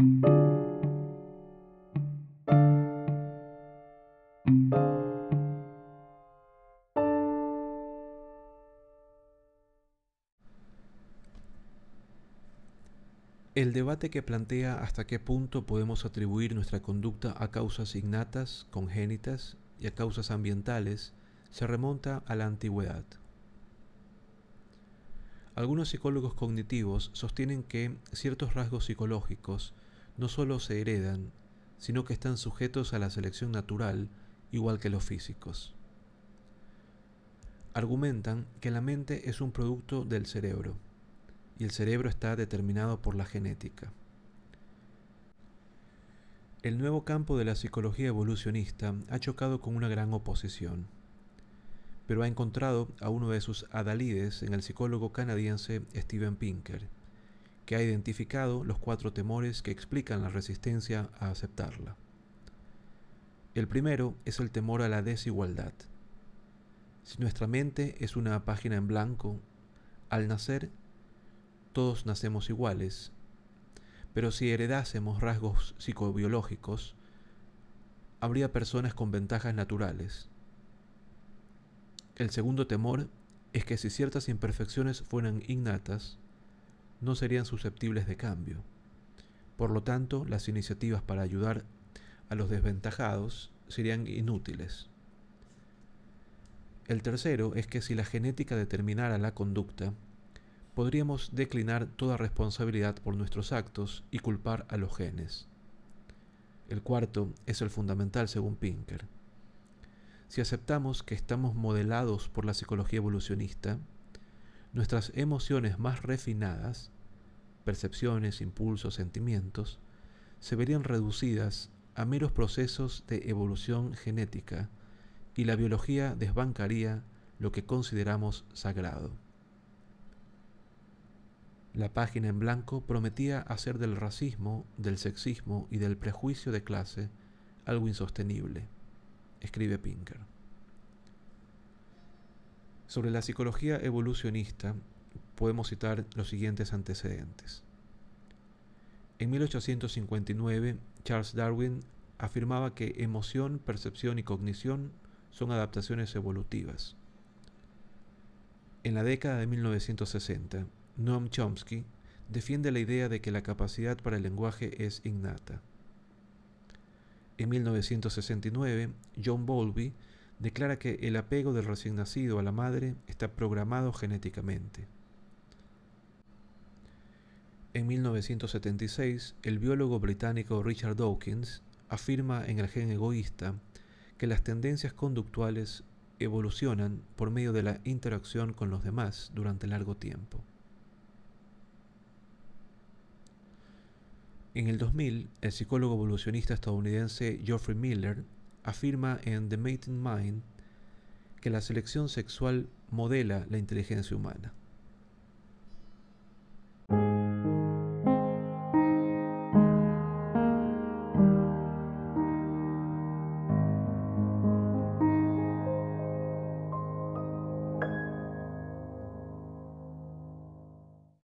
El debate que plantea hasta qué punto podemos atribuir nuestra conducta a causas innatas, congénitas y a causas ambientales se remonta a la antigüedad. Algunos psicólogos cognitivos sostienen que ciertos rasgos psicológicos no solo se heredan, sino que están sujetos a la selección natural igual que los físicos. Argumentan que la mente es un producto del cerebro y el cerebro está determinado por la genética. El nuevo campo de la psicología evolucionista ha chocado con una gran oposición, pero ha encontrado a uno de sus adalides en el psicólogo canadiense Steven Pinker, que ha identificado los cuatro temores que explican la resistencia a aceptarla. El primero es el temor a la desigualdad. Si nuestra mente es una página en blanco, al nacer todos nacemos iguales, pero si heredásemos rasgos psicobiológicos, habría personas con ventajas naturales. El segundo temor es que si ciertas imperfecciones fueran innatas, no serían susceptibles de cambio. Por lo tanto, las iniciativas para ayudar a los desventajados serían inútiles. El tercero es que si la genética determinara la conducta, podríamos declinar toda responsabilidad por nuestros actos y culpar a los genes. El cuarto es el fundamental según Pinker. Si aceptamos que estamos modelados por la psicología evolucionista, nuestras emociones más refinadas, percepciones, impulsos, sentimientos, se verían reducidas a meros procesos de evolución genética y la biología desbancaría lo que consideramos sagrado. La página en blanco prometía hacer del racismo, del sexismo y del prejuicio de clase algo insostenible, escribe Pinker. Sobre la psicología evolucionista podemos citar los siguientes antecedentes. En 1859, Charles Darwin afirmaba que emoción, percepción y cognición son adaptaciones evolutivas. En la década de 1960, Noam Chomsky defiende la idea de que la capacidad para el lenguaje es innata. En 1969, John Bowlby declara que el apego del recién nacido a la madre está programado genéticamente. En 1976, el biólogo británico Richard Dawkins afirma en el gen egoísta que las tendencias conductuales evolucionan por medio de la interacción con los demás durante largo tiempo. En el 2000, el psicólogo evolucionista estadounidense Geoffrey Miller afirma en The Mating Mind que la selección sexual modela la inteligencia humana.